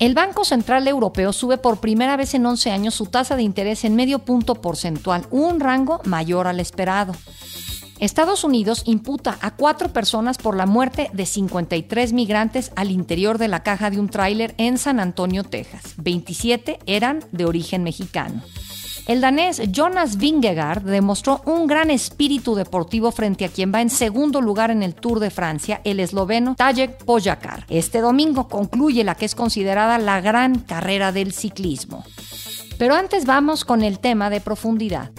El Banco Central Europeo sube por primera vez en 11 años su tasa de interés en medio punto porcentual, un rango mayor al esperado. Estados Unidos imputa a cuatro personas por la muerte de 53 migrantes al interior de la caja de un tráiler en San Antonio, Texas. 27 eran de origen mexicano. El danés Jonas Vingegaard demostró un gran espíritu deportivo frente a quien va en segundo lugar en el Tour de Francia, el esloveno Tajek Pogacar. Este domingo concluye la que es considerada la gran carrera del ciclismo. Pero antes vamos con el tema de profundidad.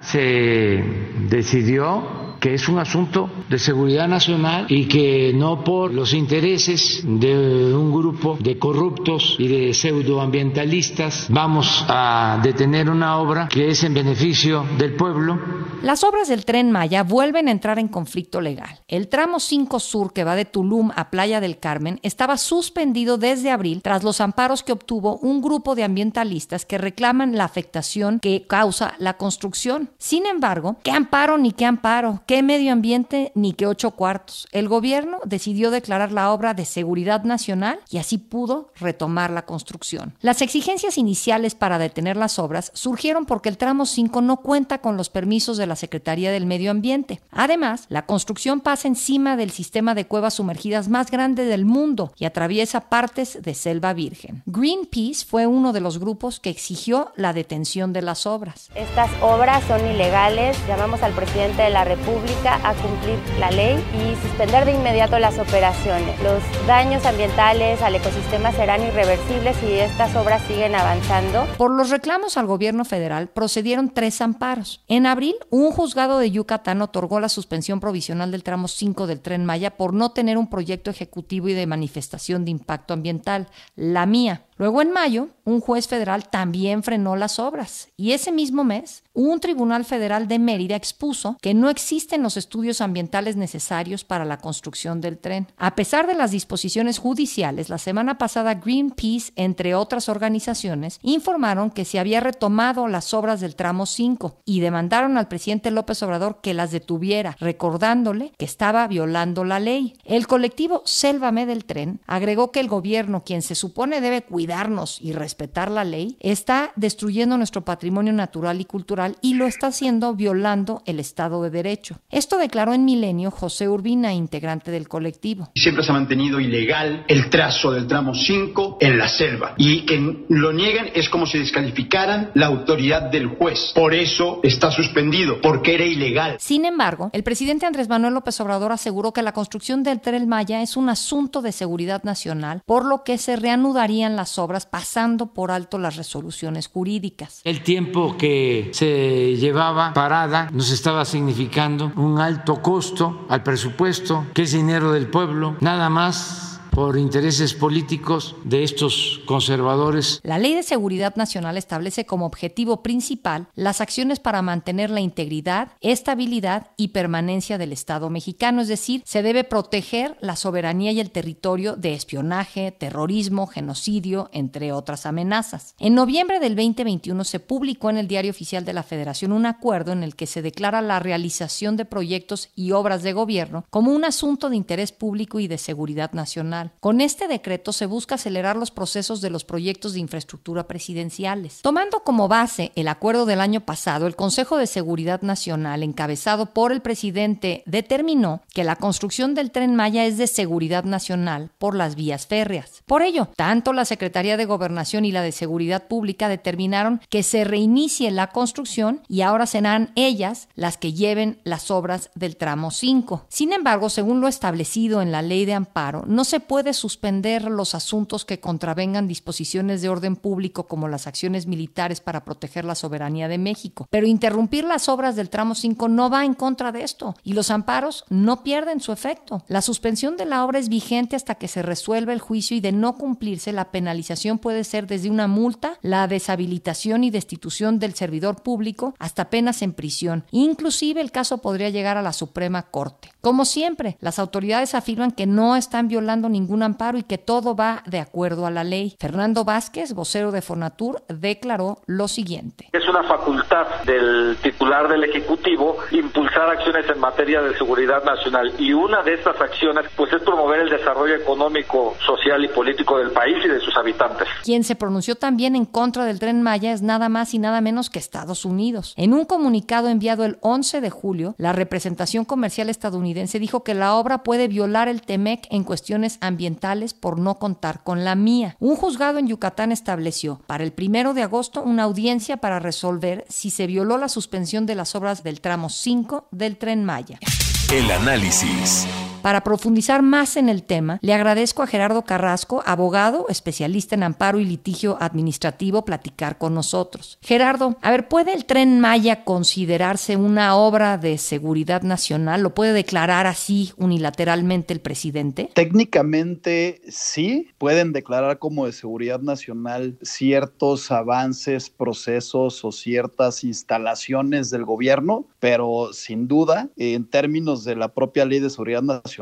Se decidió que es un asunto de seguridad nacional y que no por los intereses de un grupo de corruptos y de pseudoambientalistas vamos a detener una obra que es en beneficio del pueblo. Las obras del tren Maya vuelven a entrar en conflicto legal. El tramo 5 Sur que va de Tulum a Playa del Carmen estaba suspendido desde abril tras los amparos que obtuvo un grupo de ambientalistas que reclaman la afectación que causa la construcción. Sin embargo, ¿qué amparo ni qué amparo? ¿Qué medio ambiente ni qué ocho cuartos? El gobierno decidió declarar la obra de seguridad nacional y así pudo retomar la construcción. Las exigencias iniciales para detener las obras surgieron porque el tramo 5 no cuenta con los permisos de la Secretaría del Medio Ambiente. Además, la construcción pasa encima del sistema de cuevas sumergidas más grande del mundo y atraviesa partes de selva virgen. Greenpeace fue uno de los grupos que exigió la detención de las obras. Estas obras son ilegales. Llamamos al presidente de la República a cumplir la ley y suspender de inmediato las operaciones. Los daños ambientales al ecosistema serán irreversibles si estas obras siguen avanzando. Por los reclamos al gobierno federal procedieron tres amparos. En abril, un juzgado de Yucatán otorgó la suspensión provisional del tramo 5 del tren Maya por no tener un proyecto ejecutivo y de manifestación de impacto ambiental, la mía. Luego en mayo, un juez federal también frenó las obras y ese mismo mes, un tribunal federal de Mérida expuso que no existen los estudios ambientales necesarios para la construcción del tren. A pesar de las disposiciones judiciales, la semana pasada Greenpeace, entre otras organizaciones, informaron que se había retomado las obras del tramo 5 y demandaron al presidente López Obrador que las detuviera, recordándole que estaba violando la ley. El colectivo Sélvame del Tren agregó que el gobierno, quien se supone debe cuidar cuidarnos y respetar la ley, está destruyendo nuestro patrimonio natural y cultural y lo está haciendo violando el Estado de Derecho. Esto declaró en Milenio José Urbina, integrante del colectivo. Siempre se ha mantenido ilegal el trazo del tramo 5 en la selva y que lo niegan es como si descalificaran la autoridad del juez. Por eso está suspendido, porque era ilegal. Sin embargo, el presidente Andrés Manuel López Obrador aseguró que la construcción del tren Maya es un asunto de seguridad nacional, por lo que se reanudarían las obras pasando por alto las resoluciones jurídicas. El tiempo que se llevaba parada nos estaba significando un alto costo al presupuesto, que es dinero del pueblo, nada más por intereses políticos de estos conservadores. La Ley de Seguridad Nacional establece como objetivo principal las acciones para mantener la integridad, estabilidad y permanencia del Estado mexicano, es decir, se debe proteger la soberanía y el territorio de espionaje, terrorismo, genocidio, entre otras amenazas. En noviembre del 2021 se publicó en el Diario Oficial de la Federación un acuerdo en el que se declara la realización de proyectos y obras de gobierno como un asunto de interés público y de seguridad nacional. Con este decreto se busca acelerar los procesos de los proyectos de infraestructura presidenciales. Tomando como base el acuerdo del año pasado, el Consejo de Seguridad Nacional, encabezado por el presidente, determinó que la construcción del tren Maya es de seguridad nacional por las vías férreas. Por ello, tanto la Secretaría de Gobernación y la de Seguridad Pública determinaron que se reinicie la construcción y ahora serán ellas las que lleven las obras del tramo 5. Sin embargo, según lo establecido en la ley de amparo, no se puede puede suspender los asuntos que contravengan disposiciones de orden público como las acciones militares para proteger la soberanía de México. Pero interrumpir las obras del tramo 5 no va en contra de esto y los amparos no pierden su efecto. La suspensión de la obra es vigente hasta que se resuelva el juicio y de no cumplirse la penalización puede ser desde una multa, la deshabilitación y destitución del servidor público hasta penas en prisión. Inclusive el caso podría llegar a la Suprema Corte. Como siempre, las autoridades afirman que no están violando ningún amparo y que todo va de acuerdo a la ley. Fernando Vázquez, vocero de Fonatur, declaró lo siguiente. Es una facultad del titular del Ejecutivo impulsar acciones en materia de seguridad nacional y una de estas acciones pues es promover el desarrollo económico, social y político del país y de sus habitantes. Quien se pronunció también en contra del tren Maya es nada más y nada menos que Estados Unidos. En un comunicado enviado el 11 de julio, la representación comercial estadounidense dijo que la obra puede violar el TEMEC en cuestiones ambientales por no contar con la mía. Un juzgado en Yucatán estableció para el primero de agosto una audiencia para resolver si se violó la suspensión de las obras del tramo 5 del tren Maya. El análisis. Para profundizar más en el tema, le agradezco a Gerardo Carrasco, abogado, especialista en amparo y litigio administrativo, platicar con nosotros. Gerardo, a ver, ¿puede el tren Maya considerarse una obra de seguridad nacional? ¿Lo puede declarar así unilateralmente el presidente? Técnicamente sí, pueden declarar como de seguridad nacional ciertos avances, procesos o ciertas instalaciones del gobierno, pero sin duda, en términos de la propia ley de seguridad nacional,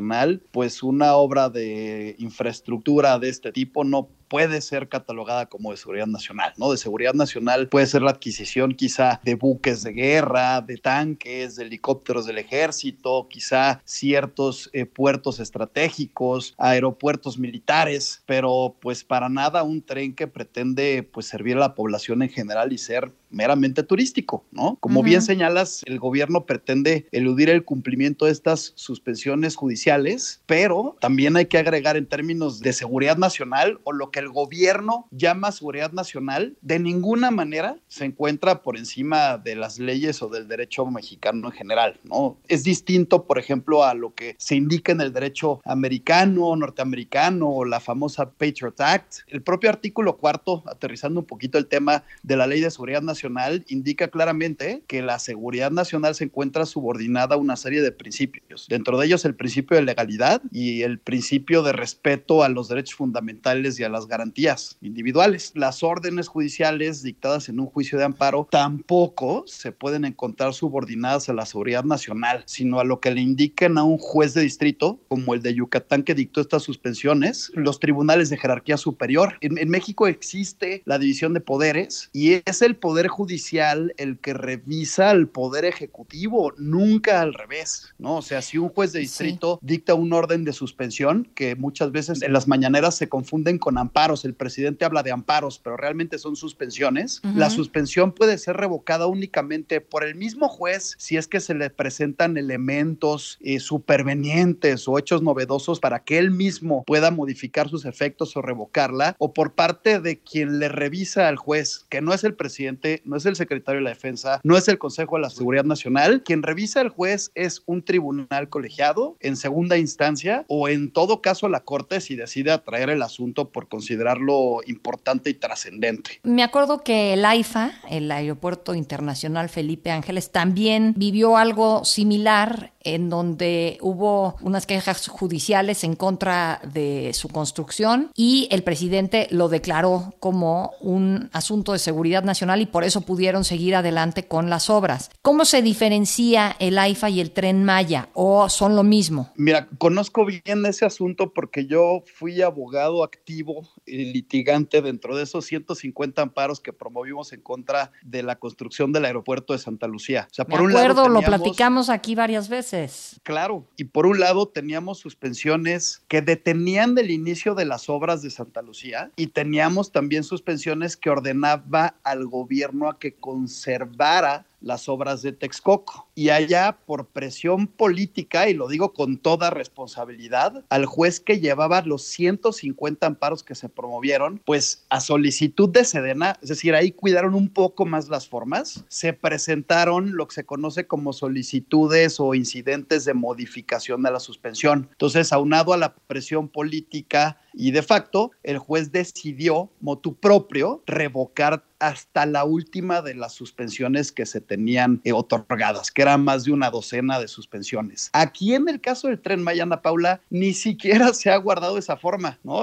pues una obra de infraestructura de este tipo no puede ser catalogada como de seguridad nacional, ¿no? De seguridad nacional puede ser la adquisición quizá de buques de guerra, de tanques, de helicópteros del ejército, quizá ciertos eh, puertos estratégicos, aeropuertos militares, pero pues para nada un tren que pretende pues servir a la población en general y ser meramente turístico, ¿no? Como bien señalas, el gobierno pretende eludir el cumplimiento de estas suspensiones judiciales, pero también hay que agregar en términos de seguridad nacional o lo que el gobierno llama seguridad nacional, de ninguna manera se encuentra por encima de las leyes o del derecho mexicano en general, ¿no? Es distinto, por ejemplo, a lo que se indica en el derecho americano, norteamericano o la famosa Patriot Act. El propio artículo cuarto, aterrizando un poquito el tema de la ley de seguridad nacional, indica claramente que la seguridad nacional se encuentra subordinada a una serie de principios. Dentro de ellos el principio de legalidad y el principio de respeto a los derechos fundamentales y a las garantías individuales. Las órdenes judiciales dictadas en un juicio de amparo tampoco se pueden encontrar subordinadas a la seguridad nacional, sino a lo que le indiquen a un juez de distrito, como el de Yucatán que dictó estas suspensiones, los tribunales de jerarquía superior. En, en México existe la división de poderes y es el poder judicial el que revisa al poder ejecutivo, nunca al revés, ¿no? O sea, si un juez de distrito dicta un orden de suspensión, que muchas veces en las mañaneras se confunden con amparos, el presidente habla de amparos, pero realmente son suspensiones, la suspensión puede ser revocada únicamente por el mismo juez si es que se le presentan elementos eh, supervenientes o hechos novedosos para que él mismo pueda modificar sus efectos o revocarla, o por parte de quien le revisa al juez, que no es el presidente, no es el secretario de la defensa, no es el Consejo de la Seguridad Nacional. Quien revisa al juez es un tribunal colegiado en segunda instancia o en todo caso la Corte si decide atraer el asunto por considerarlo importante y trascendente. Me acuerdo que el AIFA, el Aeropuerto Internacional Felipe Ángeles, también vivió algo similar en donde hubo unas quejas judiciales en contra de su construcción y el presidente lo declaró como un asunto de seguridad nacional y por eso pudieron seguir adelante con las obras. ¿Cómo se diferencia el AIFA y el tren Maya o son lo mismo? Mira, conozco bien ese asunto porque yo fui abogado activo y litigante dentro de esos 150 amparos que promovimos en contra de la construcción del aeropuerto de Santa Lucía. O sea, por un lado, lo platicamos aquí varias veces. Claro, y por un lado teníamos suspensiones que detenían del inicio de las obras de Santa Lucía y teníamos también suspensiones que ordenaba al gobierno a que conservara las obras de Texcoco. Y allá, por presión política, y lo digo con toda responsabilidad, al juez que llevaba los 150 amparos que se promovieron, pues a solicitud de Sedena, es decir, ahí cuidaron un poco más las formas, se presentaron lo que se conoce como solicitudes o incidentes de modificación de la suspensión. Entonces, aunado a la presión política y de facto, el juez decidió, motu propio, revocar hasta la última de las suspensiones que se tenían eh, otorgadas, que eran más de una docena de suspensiones. Aquí en el caso del tren Mayana Paula, ni siquiera se ha guardado esa forma, ¿no?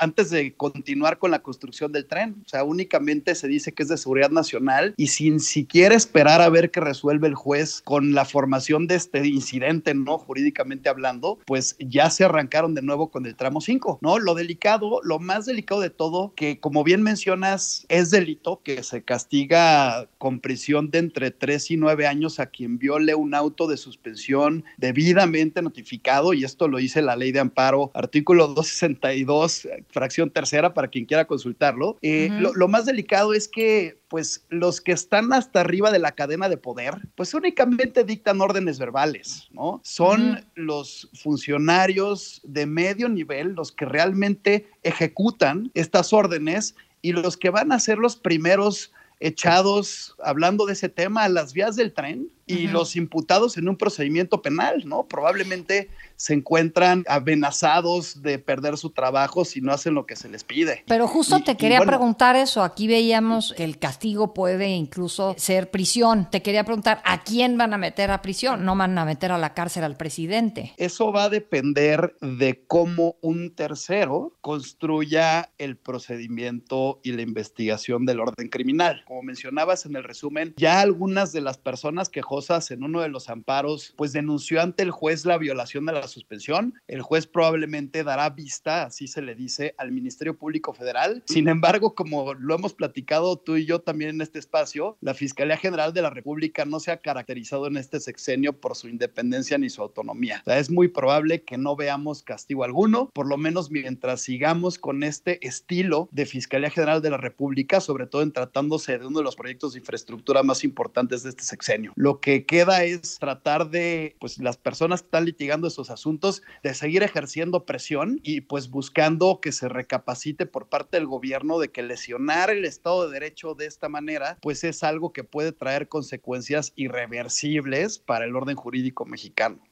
Antes de continuar con la construcción del tren, o sea, únicamente se dice que es de seguridad nacional y sin siquiera esperar a ver qué resuelve el juez con la formación de este incidente, ¿no? Jurídicamente hablando, pues ya se arrancaron de nuevo con el tramo 5, ¿no? Lo delicado, lo más delicado de todo, que como bien mencionas, es delito que se castiga con prisión de entre 3 y 9 años a quien viole un auto de suspensión debidamente notificado, y esto lo dice la ley de amparo, artículo 262, fracción tercera, para quien quiera consultarlo. Eh, lo, más delicado es que pues los que están hasta arriba de la cadena de poder, pues únicamente dictan órdenes verbales, ¿no? Son los funcionarios de medio nivel los que realmente ejecutan estas órdenes y los que van a ser los primeros echados, hablando de ese tema, a las vías del tren, y los imputados en un procedimiento penal, ¿no? Probablemente se encuentran amenazados de perder su trabajo si no hacen lo que se les pide. Pero justo te quería preguntar eso, aquí veíamos que el castigo puede incluso ser prisión. Te quería preguntar, ¿a quién van a meter a prisión? No van a meter a la cárcel al presidente. Eso va a depender de cómo un tercero construya el procedimiento y la investigación del orden criminal. Como mencionabas en el resumen, ya algunas de las personas que en uno de los amparos, pues denunció ante el juez la violación de la suspensión. El juez probablemente dará vista, así se le dice, al Ministerio Público Federal. Sin embargo, como lo hemos platicado tú y yo también en este espacio, la Fiscalía General de la República no se ha caracterizado en este sexenio por su independencia ni su autonomía. es muy probable que no veamos castigo alguno, por lo menos mientras sigamos con este estilo de Fiscalía General de la República, sobre todo en tratándose de uno de los proyectos de infraestructura más importantes de este sexenio. Lo que queda es tratar de, pues las personas que están litigando esos asuntos, de seguir ejerciendo presión y pues buscando que se recapacite por parte del gobierno de que lesionar el Estado de Derecho de esta manera, pues es algo que puede traer consecuencias irreversibles para el orden jurídico mexicano.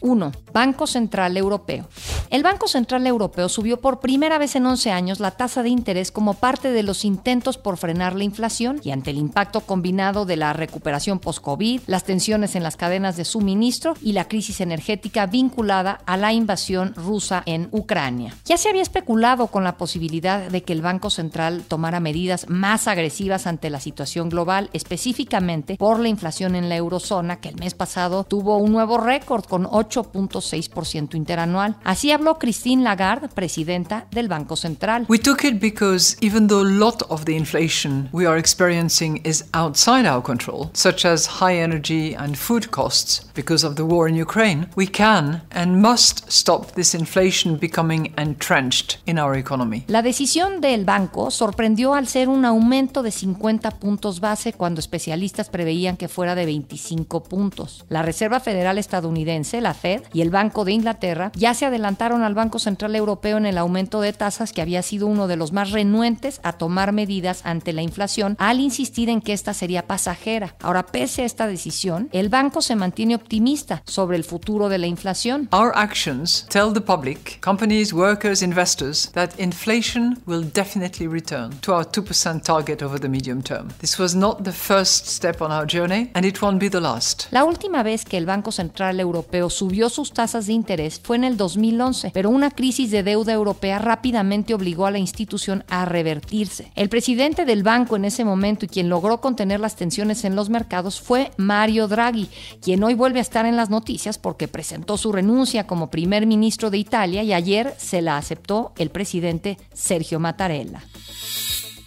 1. Banco Central Europeo. El Banco Central Europeo subió por primera vez en 11 años la tasa de interés como parte de los intentos por frenar la inflación y ante el impacto combinado de la recuperación post-COVID, las tensiones en las cadenas de suministro y la crisis energética vinculada a la invasión rusa en Ucrania. Ya se había especulado con la posibilidad de que el Banco Central tomara medidas más agresivas ante la situación global, específicamente por la inflación en la eurozona, que el mes pasado tuvo un nuevo récord con 8 8.6% interanual. Así habló Christine Lagarde, presidenta del Banco Central. We took it because even though a lot of the inflation we are experiencing is outside our control, such as high energy and food costs because of the war in Ukraine, we can and must stop this inflation becoming entrenched in our economy. La decisión del banco sorprendió al ser un aumento de 50 puntos base cuando especialistas preveían que fuera de 25 puntos. La Reserva Federal estadounidense, la Fed y el Banco de Inglaterra ya se adelantaron al Banco Central Europeo en el aumento de tasas que había sido uno de los más renuentes a tomar medidas ante la inflación al insistir en que esta sería pasajera. Ahora, pese a esta decisión, el banco se mantiene optimista sobre el futuro de la inflación. Our actions tell the public, companies, workers, investors that inflation will definitely return to our 2% target over the medium term. This was not the first step on our journey and it won't be the last. La última vez que el Banco Central Europeo subió sus tasas de interés fue en el 2011 2012, pero una crisis de deuda europea rápidamente obligó a la institución a revertirse. El presidente del banco en ese momento y quien logró contener las tensiones en los mercados fue Mario Draghi, quien hoy vuelve a estar en las noticias porque presentó su renuncia como primer ministro de Italia y ayer se la aceptó el presidente Sergio Mattarella.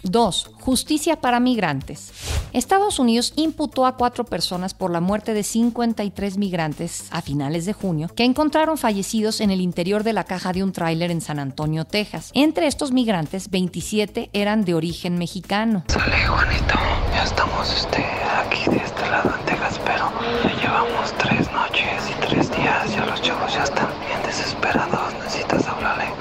2. Justicia para migrantes. Estados Unidos imputó a cuatro personas por la muerte de 53 migrantes a finales de junio que encontraron fallecidos en el interior de la caja de un tráiler en San Antonio, Texas. Entre estos migrantes, 27 eran de origen mexicano. Sale, Juanito. Ya estamos este, aquí de este lado en Texas, pero ya llevamos tres noches y tres días. Ya los chavos ya están bien desesperados. Necesitas hablarle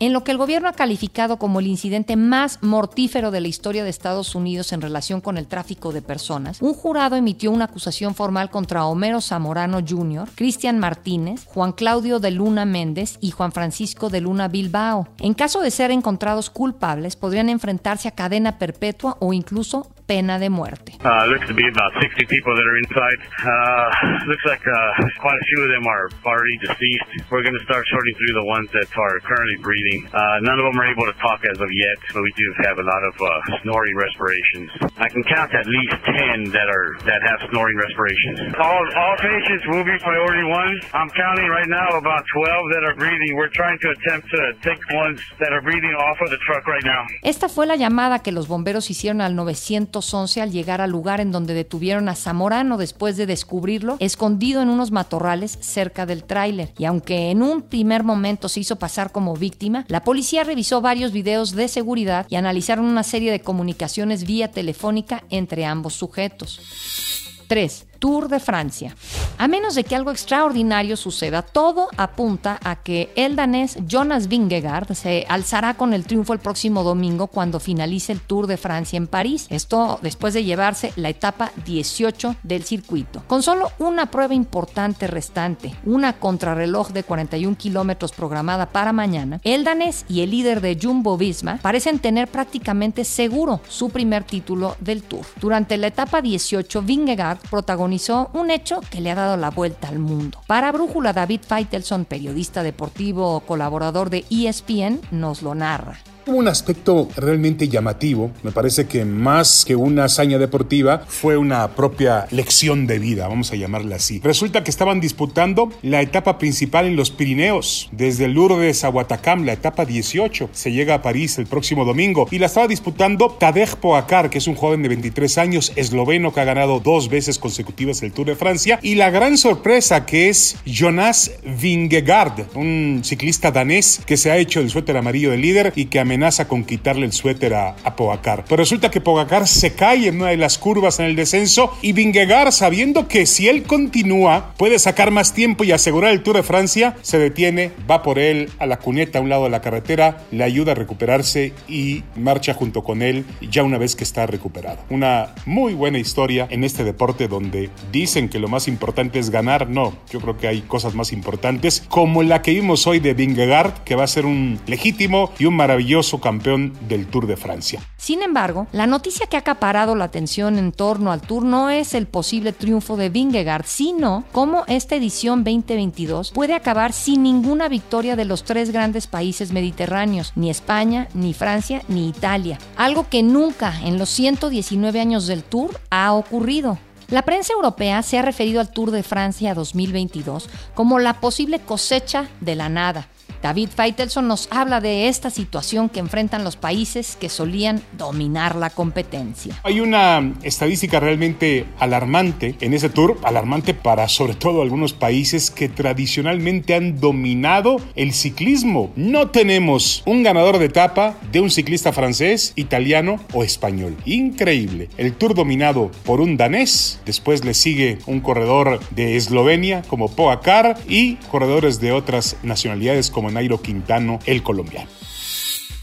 En lo que el gobierno ha calificado como el incidente más mortífero de la historia de Estados Unidos en relación con el tráfico de personas, un jurado emitió una acusación formal contra Homero Zamorano Jr., Cristian Martínez, Juan Claudio de Luna Méndez y Juan Francisco de Luna Bilbao. En caso de ser encontrados culpables, podrían enfrentarse a cadena perpetua o incluso pena de muerte. Uh, looks to be about 60 people that are inside. Uh, looks like uh, quite a few of them are already deceased. We're going to start sorting through the ones that are currently breathing. Uh, none of them are able to talk as of yet, but we do have a lot of uh, snoring respirations. I can count at least 10 that are that have snoring respirations. All all patients will be priority one. I'm counting right now about 12 that are breathing. We're trying to attempt to take ones that are breathing off of the truck right now. Esta fue la llamada que los bomberos hicieron al 900 11 al llegar al lugar en donde detuvieron a Zamorano después de descubrirlo escondido en unos matorrales cerca del tráiler. Y aunque en un primer momento se hizo pasar como víctima, la policía revisó varios videos de seguridad y analizaron una serie de comunicaciones vía telefónica entre ambos sujetos. 3. Tour de Francia. A menos de que algo extraordinario suceda, todo apunta a que el danés Jonas Vingegaard se alzará con el triunfo el próximo domingo cuando finalice el Tour de Francia en París. Esto después de llevarse la etapa 18 del circuito. Con solo una prueba importante restante, una contrarreloj de 41 kilómetros programada para mañana, el danés y el líder de Jumbo Visma parecen tener prácticamente seguro su primer título del Tour. Durante la etapa 18, Vingegaard protagonizó un hecho que le ha dado la vuelta al mundo. Para Brújula, David Feitelson, periodista deportivo colaborador de ESPN, nos lo narra. Tuvo un aspecto realmente llamativo. Me parece que más que una hazaña deportiva fue una propia lección de vida, vamos a llamarla así. Resulta que estaban disputando la etapa principal en los Pirineos, desde Lourdes a Guatacam, la etapa 18. Se llega a París el próximo domingo y la estaba disputando Tadej Pogacar, que es un joven de 23 años, esloveno que ha ganado dos veces consecutivas el Tour de Francia. Y la gran sorpresa que es Jonas Vingegaard, un ciclista danés que se ha hecho el suéter amarillo de líder y que amenaza con quitarle el suéter a, a Pogacar. Pero resulta que Pogacar se cae en una de las curvas en el descenso y Vingegaard, sabiendo que si él continúa puede sacar más tiempo y asegurar el Tour de Francia, se detiene, va por él a la cuneta a un lado de la carretera, le ayuda a recuperarse y marcha junto con él ya una vez que está recuperado. Una muy buena historia en este deporte donde dicen que lo más importante es ganar. No, yo creo que hay cosas más importantes como la que vimos hoy de Vingegaard, que va a ser un legítimo y un maravilloso campeón del Tour de Francia. Sin embargo, la noticia que ha acaparado la atención en torno al Tour no es el posible triunfo de Vingegaard, sino cómo esta edición 2022 puede acabar sin ninguna victoria de los tres grandes países mediterráneos, ni España, ni Francia, ni Italia. Algo que nunca en los 119 años del Tour ha ocurrido. La prensa europea se ha referido al Tour de Francia 2022 como la posible cosecha de la nada David Feitelson nos habla de esta situación que enfrentan los países que solían dominar la competencia. Hay una estadística realmente alarmante en ese tour, alarmante para sobre todo algunos países que tradicionalmente han dominado el ciclismo. No tenemos un ganador de etapa de un ciclista francés, italiano o español. Increíble. El tour dominado por un danés, después le sigue un corredor de Eslovenia como Poacar y corredores de otras nacionalidades como Nairo Quintano, el colombiano.